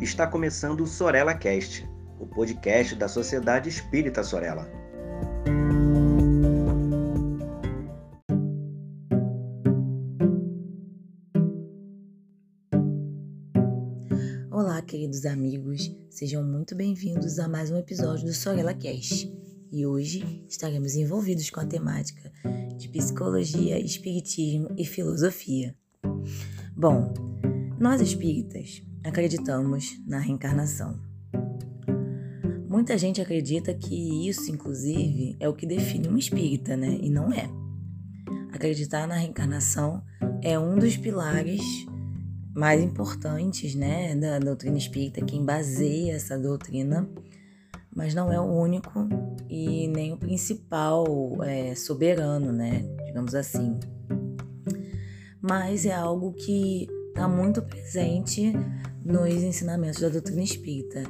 está começando o Sorella Cast, o podcast da Sociedade Espírita Sorella. Olá, queridos amigos, sejam muito bem-vindos a mais um episódio do Sorella Cast. E hoje estaremos envolvidos com a temática de psicologia, espiritismo e filosofia. Bom, nós espíritas acreditamos na reencarnação. Muita gente acredita que isso, inclusive, é o que define um espírita, né? E não é. Acreditar na reencarnação é um dos pilares mais importantes, né, da doutrina espírita, quem baseia essa doutrina, mas não é o único e nem o principal é, soberano, né, digamos assim. Mas é algo que está muito presente nos ensinamentos da doutrina espírita.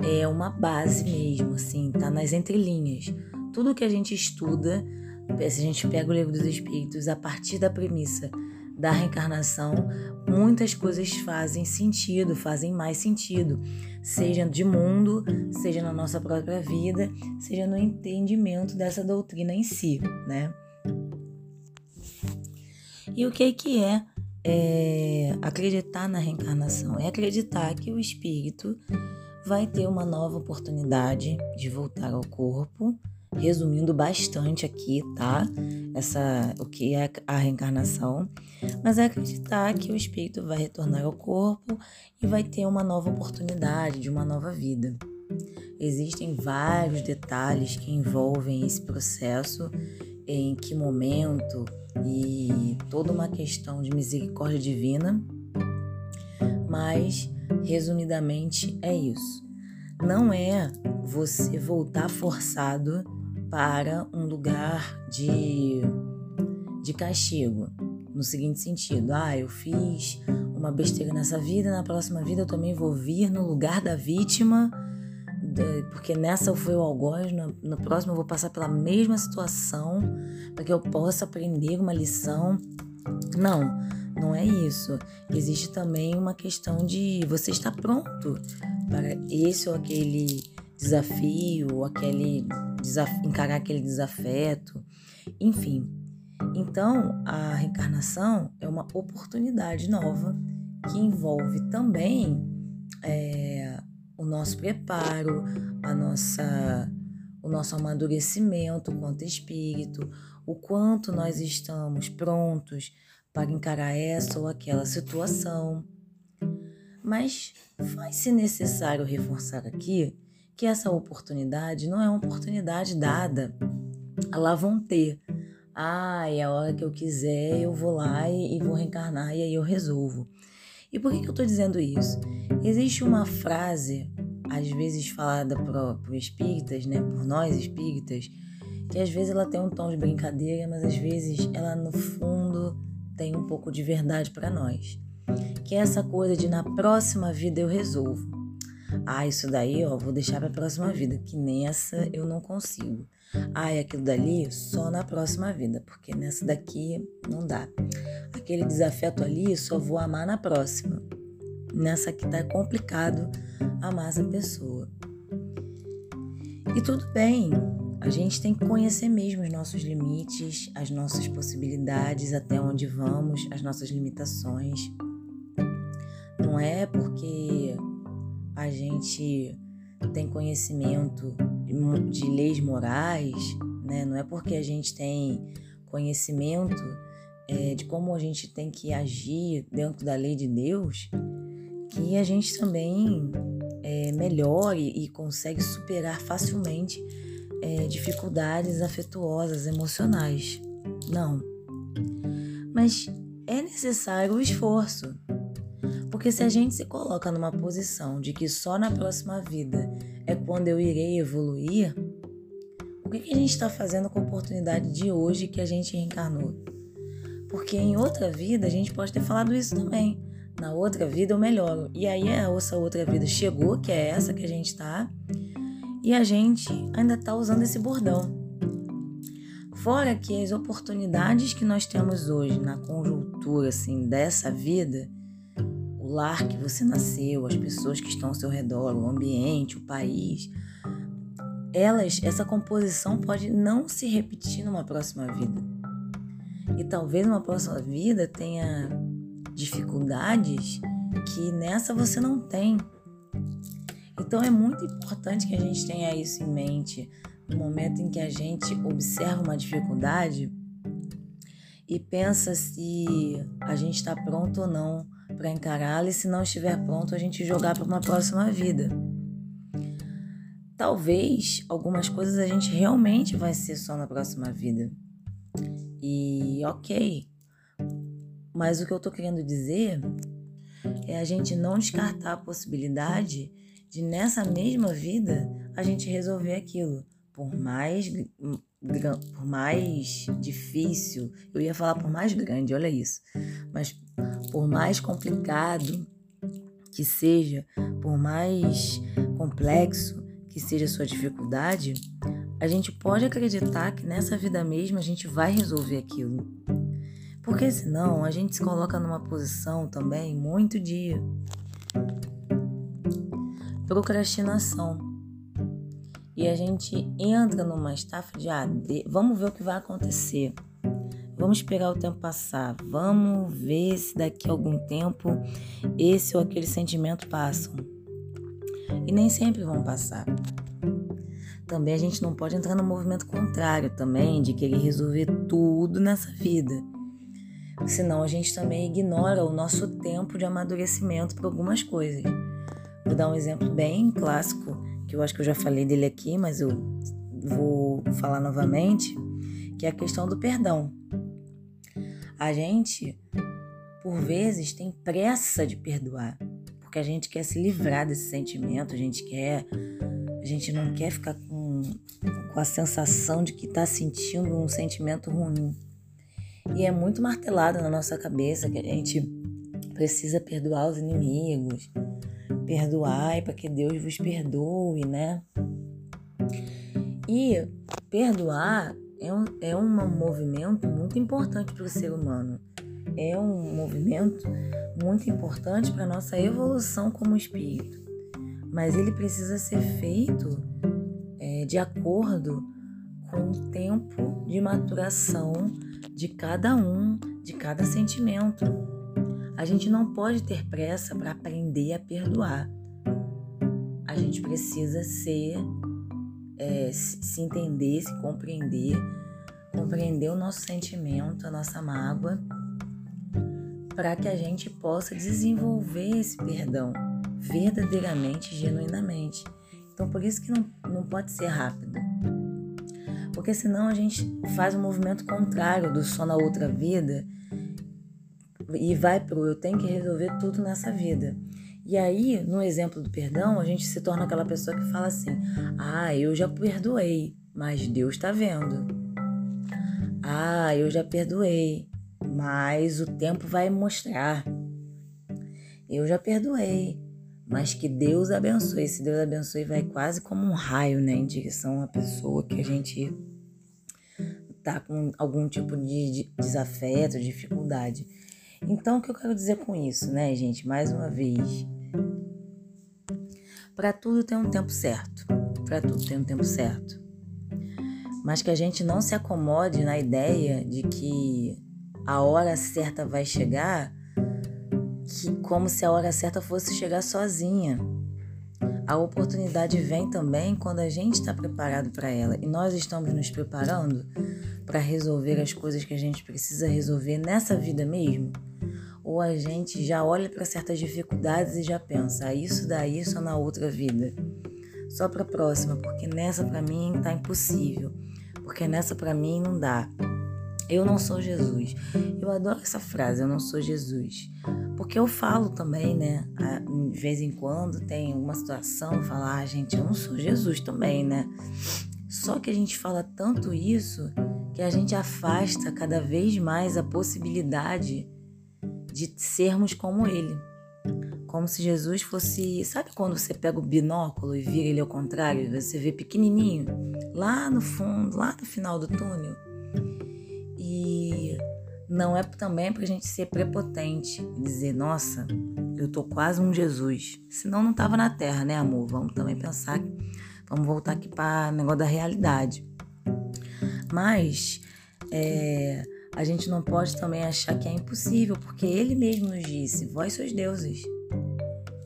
É uma base mesmo, assim, tá nas entrelinhas. Tudo que a gente estuda, se a gente pega o livro dos espíritos a partir da premissa da reencarnação, muitas coisas fazem sentido, fazem mais sentido, seja de mundo, seja na nossa própria vida, seja no entendimento dessa doutrina em si, né? E o que que é é, acreditar na reencarnação, é acreditar que o espírito vai ter uma nova oportunidade de voltar ao corpo. Resumindo bastante aqui, tá? Essa, o que é a reencarnação, mas é acreditar que o espírito vai retornar ao corpo e vai ter uma nova oportunidade de uma nova vida. Existem vários detalhes que envolvem esse processo, em que momento, e toda uma questão de misericórdia divina, mas resumidamente é isso. Não é você voltar forçado para um lugar de, de castigo, no seguinte sentido: ah, eu fiz uma besteira nessa vida, na próxima vida eu também vou vir no lugar da vítima porque nessa eu fui o algoz, no, no próximo eu vou passar pela mesma situação para que eu possa aprender uma lição. Não, não é isso. Existe também uma questão de você estar pronto para esse ou aquele desafio, aquele desaf encarar aquele desafeto, enfim. Então, a reencarnação é uma oportunidade nova que envolve também é, o nosso preparo, a nossa, o nosso amadurecimento quanto espírito, o quanto nós estamos prontos para encarar essa ou aquela situação. Mas faz-se necessário reforçar aqui que essa oportunidade não é uma oportunidade dada. Lá vão ter. Ah, é a hora que eu quiser, eu vou lá e, e vou reencarnar e aí eu resolvo. E por que, eu estou dizendo isso? Existe uma frase, às vezes falada por, por espíritas, né, por nós espíritas, que às vezes ela tem um tom de brincadeira, mas às vezes ela no fundo tem um pouco de verdade para nós. Que é essa coisa de na próxima vida eu resolvo. Ah, isso daí, ó, vou deixar para a próxima vida, que nessa eu não consigo. E aquilo dali só na próxima vida, porque nessa daqui não dá. Aquele desafeto ali só vou amar na próxima. Nessa aqui tá complicado amar essa pessoa. E tudo bem, a gente tem que conhecer mesmo os nossos limites, as nossas possibilidades, até onde vamos, as nossas limitações. Não é porque a gente tem conhecimento de leis morais, né? não é porque a gente tem conhecimento é, de como a gente tem que agir dentro da lei de Deus que a gente também é, melhore e consegue superar facilmente é, dificuldades afetuosas, emocionais. Não. Mas é necessário o esforço. Porque se a gente se coloca numa posição de que só na próxima vida é quando eu irei evoluir, o que, a gente está fazendo com a oportunidade de hoje que a gente reencarnou? Porque em outra vida a gente pode ter falado isso também. Na outra vida eu melhoro. E aí essa outra vida chegou, que é essa que a gente tá, e a gente ainda tá usando esse bordão. Fora que as oportunidades que nós temos hoje na conjuntura assim dessa vida, o lar que você nasceu, as pessoas que estão ao seu redor, o ambiente, o país, elas, essa composição pode não se repetir numa próxima vida. E talvez numa próxima vida tenha dificuldades que nessa você não tem. Então é muito importante que a gente tenha isso em mente no momento em que a gente observa uma dificuldade e pensa se a gente está pronto ou não para encará-la e se não estiver pronto a gente jogar para uma próxima vida. Talvez algumas coisas a gente realmente vai ser só na próxima vida. E ok. Mas o que eu tô querendo dizer é a gente não descartar a possibilidade de nessa mesma vida a gente resolver aquilo. Por mais, por mais difícil, eu ia falar por mais grande, olha isso, mas por mais complicado que seja, por mais complexo que seja a sua dificuldade, a gente pode acreditar que nessa vida mesma a gente vai resolver aquilo. Porque senão a gente se coloca numa posição também muito de procrastinação. E a gente entra numa estafa de ah, de, vamos ver o que vai acontecer. Vamos esperar o tempo passar. Vamos ver se daqui a algum tempo esse ou aquele sentimento passam. E nem sempre vão passar. Também a gente não pode entrar no movimento contrário também, de querer resolver tudo nessa vida. Senão a gente também ignora o nosso tempo de amadurecimento para algumas coisas. Vou dar um exemplo bem clássico, que eu acho que eu já falei dele aqui, mas eu vou falar novamente, que é a questão do perdão. A gente, por vezes, tem pressa de perdoar, porque a gente quer se livrar desse sentimento, a gente quer, a gente não quer ficar com, com a sensação de que está sentindo um sentimento ruim. E é muito martelado na nossa cabeça que a gente precisa perdoar os inimigos, perdoai para que Deus vos perdoe, né? E perdoar é um, é um movimento muito importante para o ser humano. É um movimento muito importante para a nossa evolução como espírito. Mas ele precisa ser feito é, de acordo com o tempo de maturação de cada um, de cada sentimento. A gente não pode ter pressa para aprender a perdoar. A gente precisa ser, é, se entender, se compreender, compreender o nosso sentimento, a nossa mágoa, para que a gente possa desenvolver esse perdão verdadeiramente, genuinamente. Então, por isso que não, não pode ser rápido. Porque senão a gente faz um movimento contrário do só na outra vida e vai pro eu tenho que resolver tudo nessa vida. E aí, no exemplo do perdão, a gente se torna aquela pessoa que fala assim: "Ah, eu já perdoei, mas Deus está vendo". "Ah, eu já perdoei, mas o tempo vai mostrar". "Eu já perdoei, mas que Deus abençoe". Se Deus abençoe, vai quase como um raio, né, em direção à pessoa que a gente tá com algum tipo de desafeto, dificuldade. Então, o que eu quero dizer com isso, né, gente? Mais uma vez, para tudo tem um tempo certo. Para tudo tem um tempo certo. Mas que a gente não se acomode na ideia de que a hora certa vai chegar, que como se a hora certa fosse chegar sozinha. A oportunidade vem também quando a gente está preparado para ela e nós estamos nos preparando para resolver as coisas que a gente precisa resolver nessa vida mesmo ou a gente já olha para certas dificuldades e já pensa, ah, isso daí só na outra vida. Só para a próxima, porque nessa para mim tá impossível. Porque nessa para mim não dá. Eu não sou Jesus. Eu adoro essa frase, eu não sou Jesus. Porque eu falo também, né? De vez em quando tem uma situação, falar, ah, gente, eu não sou Jesus também, né? Só que a gente fala tanto isso que a gente afasta cada vez mais a possibilidade de sermos como ele. Como se Jesus fosse. Sabe quando você pega o binóculo e vira ele ao contrário? Você vê pequenininho, lá no fundo, lá no final do túnel. Não é também para a gente ser prepotente e dizer, nossa, eu tô quase um Jesus. Senão não tava na terra, né, amor? Vamos também pensar, vamos voltar aqui para negócio da realidade. Mas é, a gente não pode também achar que é impossível, porque ele mesmo nos disse: Vós sois deuses.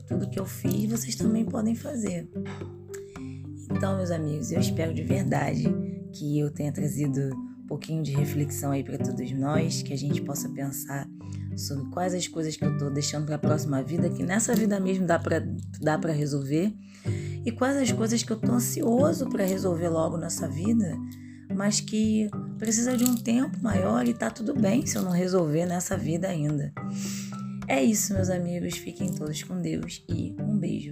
Tudo que eu fiz, vocês também podem fazer. Então, meus amigos, eu espero de verdade que eu tenha trazido pouquinho de reflexão aí para todos nós, que a gente possa pensar sobre quais as coisas que eu estou deixando para a próxima vida, que nessa vida mesmo dá para dá para resolver, e quais as coisas que eu estou ansioso para resolver logo nessa vida, mas que precisa de um tempo maior e tá tudo bem se eu não resolver nessa vida ainda. É isso, meus amigos. Fiquem todos com Deus e um beijo.